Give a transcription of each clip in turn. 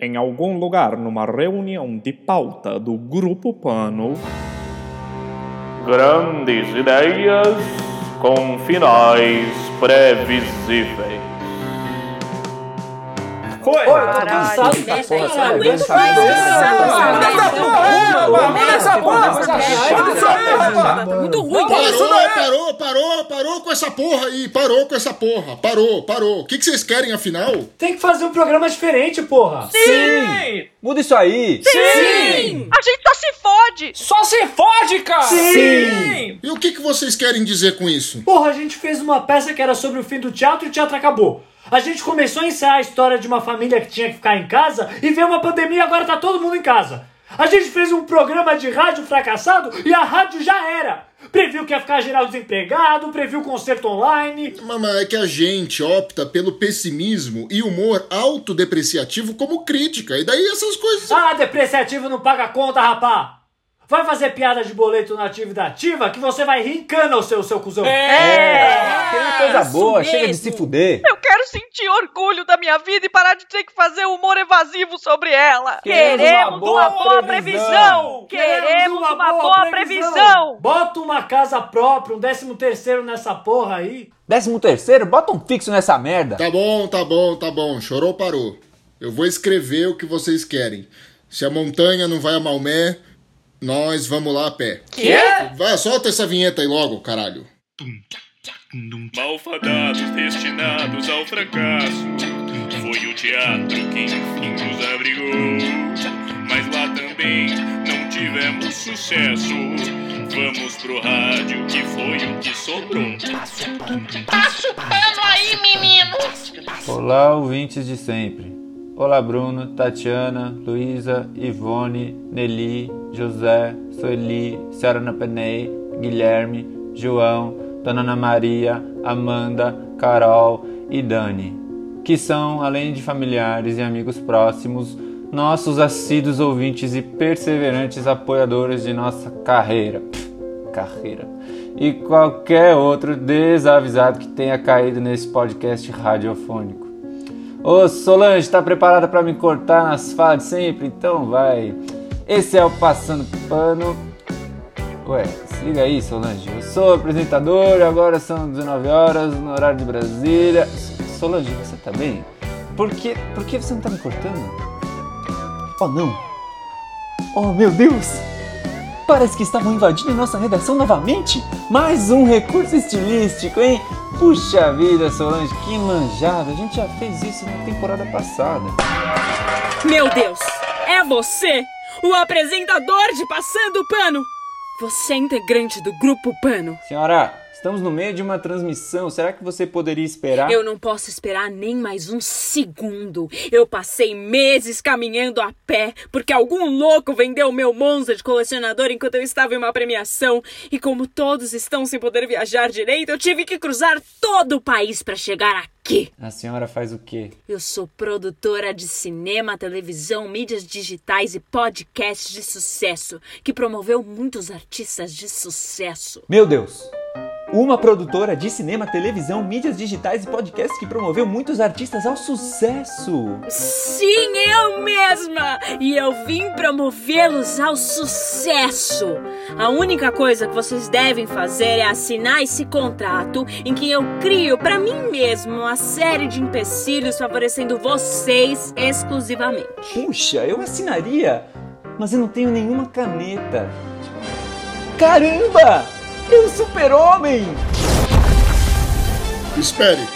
Em algum lugar, numa reunião de pauta do Grupo Pano. Grandes ideias com finais previsíveis. Oi, eu tô cansado dessa porra, sabe? Essa porra, Muito ruim. Parou, parou, parou, parou com essa porra aí, parou com essa porra, parou, parou. O que, vocês querem afinal? Tem que fazer um programa diferente, porra. Sim! Muda isso aí! Sim! A gente só se fode! Só se fode, cara! Sim! E o que vocês querem dizer com isso? Porra, a gente fez uma peça que era sobre o fim do teatro e o teatro acabou. A gente começou a ensaiar a história de uma família que tinha que ficar em casa e veio uma pandemia e agora tá todo mundo em casa. A gente fez um programa de rádio fracassado e a rádio já era. Previu que ia ficar geral desempregado, previu concerto online. Mas é que a gente opta pelo pessimismo e humor autodepreciativo como crítica. E daí essas coisas. Ah, depreciativo não paga conta, rapá! Vai fazer piada de boleto na atividade ativa que você vai rincando o seu, seu cuzão. É! Querendo coisa boa, mesmo. chega de se fuder. Eu sentir orgulho da minha vida e parar de ter que fazer humor evasivo sobre ela. Queremos Queremos uma boa previsão. previsão. Queremos uma boa previsão. Bota uma casa própria, um décimo terceiro nessa porra aí. Décimo terceiro, bota um fixo nessa merda. Tá bom, tá bom, tá bom. Chorou, parou. Eu vou escrever o que vocês querem. Se a montanha não vai a Maomé, nós vamos lá a pé. Quê? Vai, solta essa vinheta aí logo, caralho. Malfadados destinados ao fracasso. Foi o teatro que enfim nos abrigou. Mas lá também não tivemos sucesso. Vamos pro rádio, que foi o que sobrou. Passa o pano aí, menino. Olá, ouvintes de sempre. Olá, Bruno, Tatiana, Luísa, Ivone, Nelly, José, Sueli, Senhora Napenei, Guilherme, João, Dona Ana Maria, Amanda, Carol e Dani, que são, além de familiares e amigos próximos, nossos assíduos ouvintes e perseverantes apoiadores de nossa carreira. Pff, carreira. E qualquer outro desavisado que tenha caído nesse podcast radiofônico. Ô Solange, tá preparada para me cortar nas falas de sempre? Então vai. Esse é o Passando Pano. Ué, liga aí, Solange. Eu sou apresentador, agora são 19 horas no horário de Brasília. Solange, você tá bem? Por que, por que você não tá me cortando? Oh não! Oh meu Deus! Parece que estavam invadindo nossa redação novamente! Mais um recurso estilístico, hein? Puxa vida, Solange, que manjada! A gente já fez isso na temporada passada. Meu Deus, é você, o apresentador de Passando Pano. Você é integrante do Grupo Pano. Senhora, estamos no meio de uma transmissão. Será que você poderia esperar? Eu não posso esperar nem mais um segundo. Eu passei meses caminhando a pé porque algum louco vendeu meu Monza de colecionador enquanto eu estava em uma premiação. E como todos estão sem poder viajar direito, eu tive que cruzar todo o país para chegar aqui. A senhora faz o quê? Eu sou produtora de cinema, televisão, mídias digitais e podcasts de sucesso, que promoveu muitos artistas de sucesso. Meu Deus! Uma produtora de cinema, televisão, mídias digitais e podcasts que promoveu muitos artistas ao sucesso. Sim, eu mesma! E eu vim promovê-los ao sucesso! A única coisa que vocês devem fazer é assinar esse contrato em que eu crio para mim mesmo uma série de empecilhos favorecendo vocês exclusivamente. Puxa, eu assinaria, mas eu não tenho nenhuma caneta. Caramba! Eu super-homem! Espere.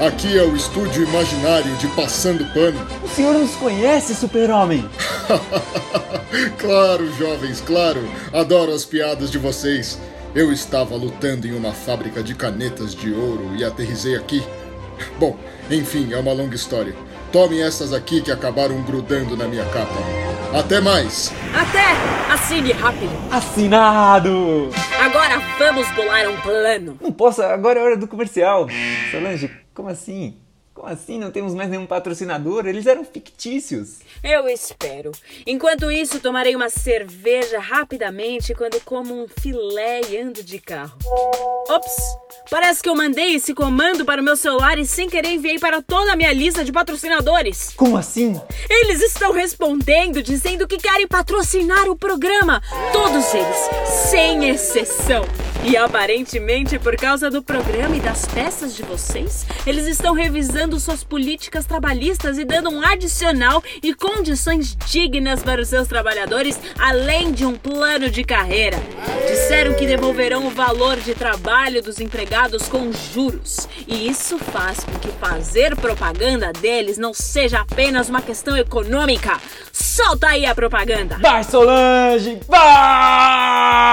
Aqui é o estúdio imaginário de Passando Pano. O senhor nos conhece, super-homem? claro, jovens, claro. Adoro as piadas de vocês. Eu estava lutando em uma fábrica de canetas de ouro e aterrisei aqui. Bom, enfim, é uma longa história. Tome essas aqui que acabaram grudando na minha capa. Até mais! Até! Assine rápido! Assinado! Agora vamos bolar um plano! Não posso, agora é hora do comercial. Solange, como assim? Como assim? Não temos mais nenhum patrocinador? Eles eram fictícios. Eu espero. Enquanto isso, tomarei uma cerveja rapidamente quando como um filé e ando de carro. Ops! Parece que eu mandei esse comando para o meu celular e sem querer enviei para toda a minha lista de patrocinadores. Como assim? Eles estão respondendo dizendo que querem patrocinar o programa. Todos eles, sem exceção. E aparentemente, por causa do programa e das peças de vocês, eles estão revisando suas políticas trabalhistas e dando um adicional e condições dignas para os seus trabalhadores, além de um plano de carreira. Disseram que devolverão o valor de trabalho dos empregados com juros. E isso faz com que fazer propaganda deles não seja apenas uma questão econômica. Solta aí a propaganda! Vai, Solange! Vai!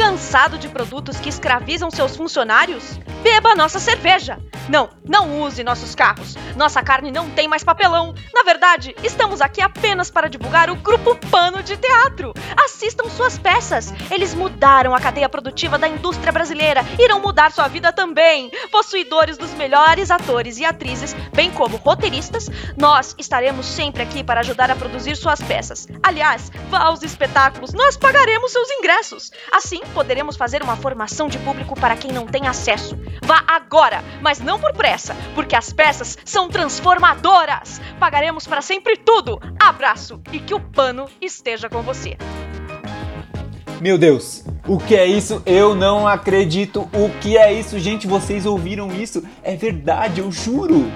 Cansado de produtos que escravizam seus funcionários? Beba nossa cerveja! Não, não use nossos carros. Nossa carne não tem mais papelão. Na verdade, estamos aqui apenas para divulgar o Grupo Pano de Teatro. Assistam suas peças. Eles mudaram a cadeia produtiva da indústria brasileira. Irão mudar sua vida também. Possuidores dos melhores atores e atrizes, bem como roteiristas, nós estaremos sempre aqui para ajudar a produzir suas peças. Aliás, vá aos espetáculos, nós pagaremos seus ingressos. Assim, poderemos fazer uma formação de público para quem não tem acesso. Vá agora, mas não por pressa, porque as peças são transformadoras. Pagaremos para sempre tudo. Abraço e que o pano esteja com você. Meu Deus, o que é isso? Eu não acredito. O que é isso, gente? Vocês ouviram isso? É verdade, eu juro.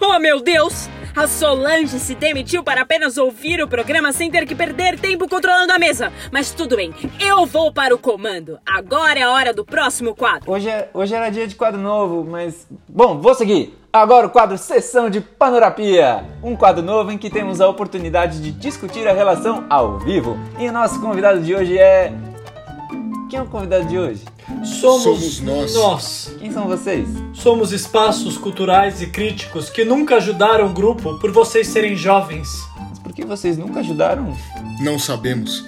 Oh, meu Deus! A Solange se demitiu para apenas ouvir o programa sem ter que perder tempo controlando a mesa. Mas tudo bem, eu vou para o comando. Agora é a hora do próximo quadro. Hoje, é, hoje era dia de quadro novo, mas. Bom, vou seguir. Agora o quadro Sessão de Panorapia. Um quadro novo em que temos a oportunidade de discutir a relação ao vivo. E o nosso convidado de hoje é. Quem é o convidado de hoje? Somos, Somos nós. nós. Quem são vocês? Somos espaços culturais e críticos que nunca ajudaram o grupo por vocês serem jovens. Mas por que vocês nunca ajudaram? Não sabemos.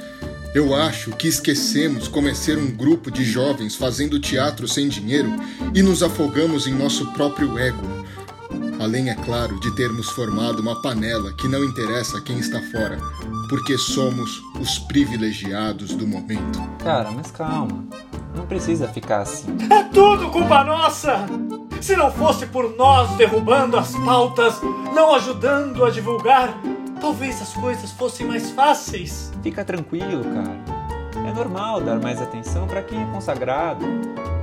Eu acho que esquecemos como é ser um grupo de jovens fazendo teatro sem dinheiro e nos afogamos em nosso próprio ego. Além, é claro, de termos formado uma panela que não interessa a quem está fora, porque somos os privilegiados do momento. Cara, mas calma. Não precisa ficar assim. É tudo culpa nossa! Se não fosse por nós derrubando as pautas, não ajudando a divulgar, talvez as coisas fossem mais fáceis. Fica tranquilo, cara. É normal dar mais atenção para quem é consagrado.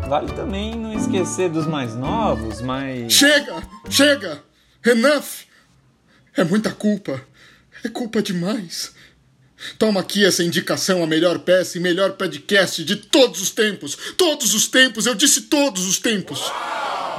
Vale também não esquecer dos mais novos, mas. Chega! Chega! Enough! É muita culpa. É culpa demais. Toma aqui essa indicação, a melhor peça e melhor podcast de todos os tempos. Todos os tempos, eu disse todos os tempos.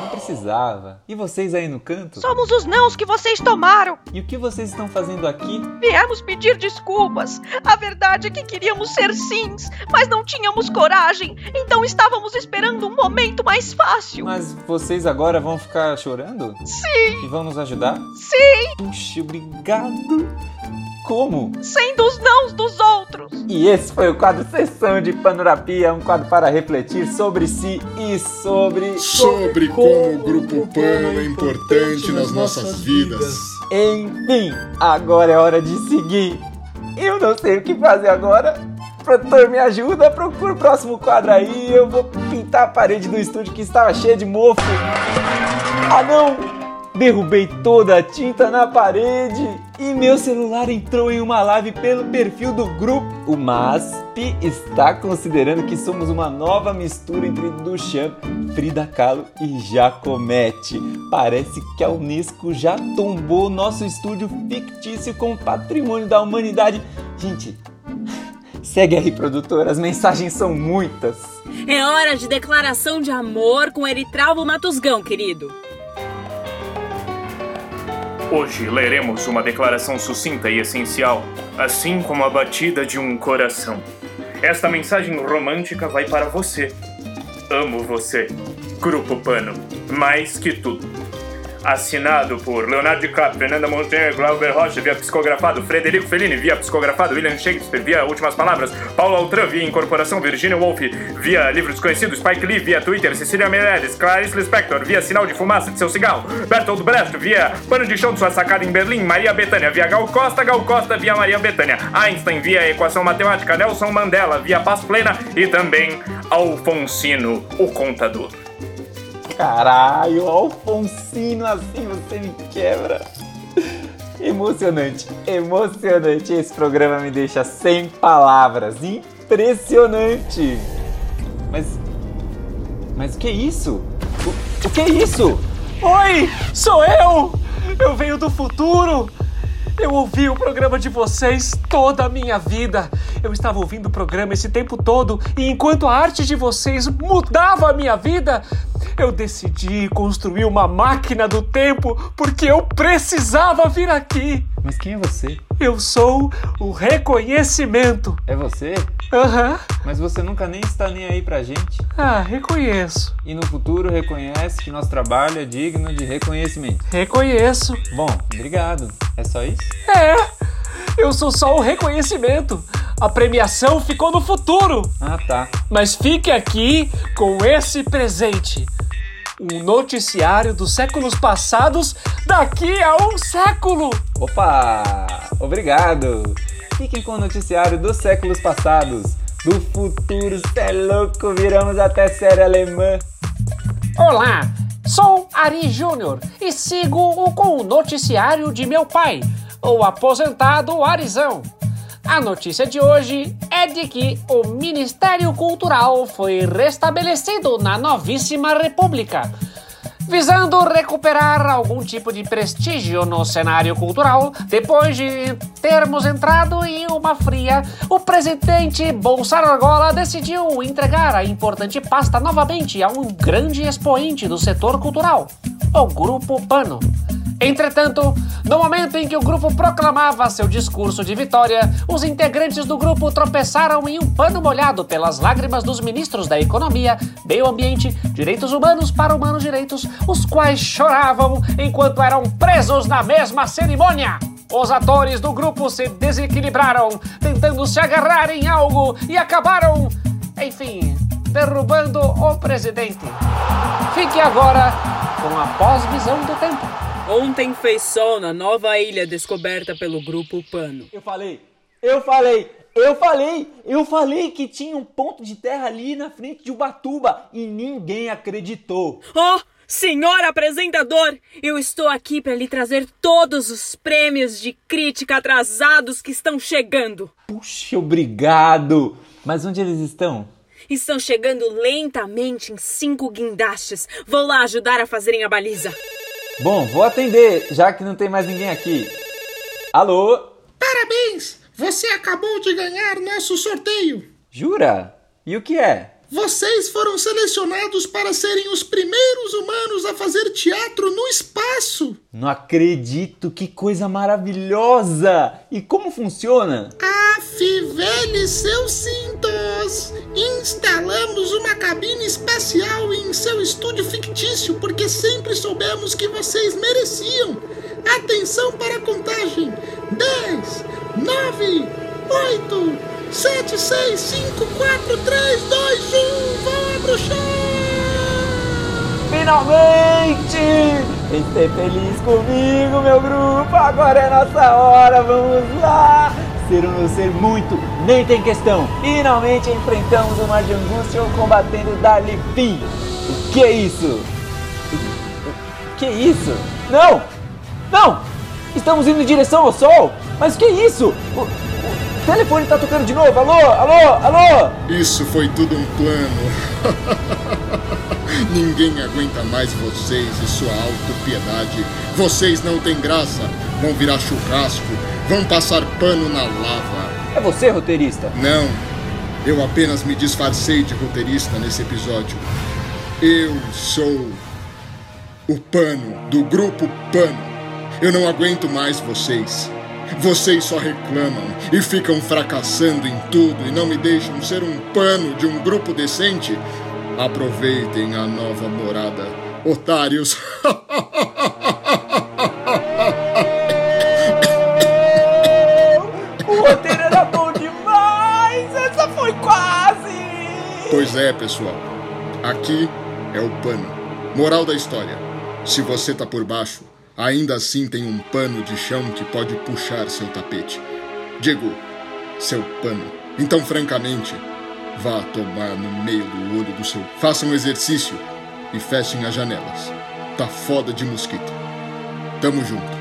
Não precisava. E vocês aí no canto? Somos os nãos que vocês tomaram. E o que vocês estão fazendo aqui? Viemos pedir desculpas. A verdade é que queríamos ser sims, mas não tínhamos coragem. Então estávamos esperando um momento mais fácil. Mas vocês agora vão ficar chorando? Sim, E vão nos ajudar? sim, Puxa, obrigado. Como? sendo os nãos dos outros. E esse foi o quadro Sessão de Panorapia, um quadro para refletir sobre si e sobre. Sobre como o Grupo Pano é importante nas nossas vidas. Enfim, agora é hora de seguir. Eu não sei o que fazer agora. Produtor, me ajuda, procura o próximo quadro aí. Eu vou pintar a parede do estúdio que estava cheia de mofo. Ah não! Derrubei toda a tinta na parede e meu celular entrou em uma live pelo perfil do grupo. O MASP está considerando que somos uma nova mistura entre Duchamp, Frida Kahlo e Jacomete. Parece que a Unesco já tombou nosso estúdio fictício como patrimônio da humanidade. Gente, segue aí, produtor, as mensagens são muitas. É hora de declaração de amor com Eritralvo Matusgão, querido. Hoje leremos uma declaração sucinta e essencial, assim como a batida de um coração. Esta mensagem romântica vai para você. Amo você, Grupo Pano, mais que tudo. Assinado por Leonardo DiCaprio, Fernanda Montenegro, Glauber Rocha, via psicografado, Frederico Fellini, via psicografado, William Shakespeare, via Últimas Palavras, Paulo Altran, via Incorporação, Virginia Woolf, via Livro Desconhecido, Spike Lee, via Twitter, Cecília Meirelles, Clarice Lispector, via Sinal de Fumaça de Seu Cigarro, Bertold Brecht, via Pano de Chão de Sua Sacada em Berlim, Maria Bethânia, via Gal Costa, Gal Costa, via Maria Bethânia, Einstein, via Equação Matemática, Nelson Mandela, via Paz Plena e também Alfonsino, o Contador. Caralho, Alfonsino, assim você me quebra. Emocionante, emocionante. Esse programa me deixa sem palavras. Impressionante. Mas. Mas o que é isso? O, o que é isso? Oi, sou eu! Eu venho do futuro! Eu ouvi o programa de vocês toda a minha vida. Eu estava ouvindo o programa esse tempo todo e enquanto a arte de vocês mudava a minha vida, eu decidi construir uma máquina do tempo porque eu precisava vir aqui. Mas quem é você? Eu sou o reconhecimento. É você? Aham. Mas você nunca nem está nem aí pra gente. Ah, reconheço. E no futuro reconhece que nosso trabalho é digno de reconhecimento. Reconheço. Bom, obrigado. É só isso? É. Eu sou só o reconhecimento. A premiação ficou no futuro. Ah, tá. Mas fique aqui com esse presente. Um noticiário dos séculos passados daqui a um século. Opa! Obrigado. Fiquem com o noticiário dos séculos passados. Do futuro, cê é louco, viramos até série alemã. Olá, sou Ari Júnior e sigo o com o noticiário de meu pai, o aposentado Arizão. A notícia de hoje é de que o Ministério Cultural foi restabelecido na novíssima República. Visando recuperar algum tipo de prestígio no cenário cultural, depois de termos entrado em uma fria, o presidente Bolsonaro decidiu entregar a importante pasta novamente a um grande expoente do setor cultural, o Grupo Pano. Entretanto, no momento em que o grupo proclamava seu discurso de vitória, os integrantes do grupo tropeçaram em um pano molhado pelas lágrimas dos ministros da Economia, Meio Ambiente, Direitos Humanos para Humanos Direitos, os quais choravam enquanto eram presos na mesma cerimônia. Os atores do grupo se desequilibraram, tentando se agarrar em algo e acabaram, enfim, derrubando o presidente. Fique agora com a pós-visão do tempo. Ontem fez sol na nova ilha descoberta pelo grupo Pano. Eu falei, eu falei, eu falei, eu falei que tinha um ponto de terra ali na frente de Ubatuba e ninguém acreditou. Oh, senhor apresentador, eu estou aqui para lhe trazer todos os prêmios de crítica atrasados que estão chegando. Puxa, obrigado. Mas onde eles estão? Estão chegando lentamente em cinco guindastes. Vou lá ajudar a fazerem a baliza. Bom, vou atender, já que não tem mais ninguém aqui. Alô? Parabéns! Você acabou de ganhar nosso sorteio. Jura? E o que é? Vocês foram selecionados para serem os primeiros humanos a fazer teatro no espaço. Não acredito, que coisa maravilhosa! E como funciona? Afivele seus cintos! Instalamos uma cabine especial em seu estúdio fictício porque sempre soubemos que vocês mereciam. Atenção para a contagem: 10, 9, 8, 7, 6, 5, 4, 3, 2, 1. Vão abrochar! Finalmente! Ser feliz comigo, meu grupo! Agora é nossa hora, vamos lá! Ser ou não ser muito, nem tem questão! Finalmente enfrentamos o mar de angústia ou combatendo dar-lhe fim! O que é isso? O que é isso? Não! Não! Estamos indo em direção ao sol! Mas o que é isso? O, o telefone tá tocando de novo! Alô? Alô? Alô? Isso foi tudo um plano. Ninguém aguenta mais vocês e sua autopiedade. Vocês não têm graça. Vão virar churrasco. Vão passar pano na lava. É você, roteirista? Não. Eu apenas me disfarcei de roteirista nesse episódio. Eu sou o pano do grupo Pano. Eu não aguento mais vocês. Vocês só reclamam e ficam fracassando em tudo e não me deixam ser um pano de um grupo decente. Aproveitem a nova morada, otários. o roteiro era bom demais! Essa foi quase! Pois é, pessoal. Aqui é o pano. Moral da história: se você tá por baixo, ainda assim tem um pano de chão que pode puxar seu tapete. Digo, seu pano. Então, francamente, vá tomar no meio do olho do seu. Faça um exercício e fechem as janelas. Tá foda de mosquito. Tamo junto.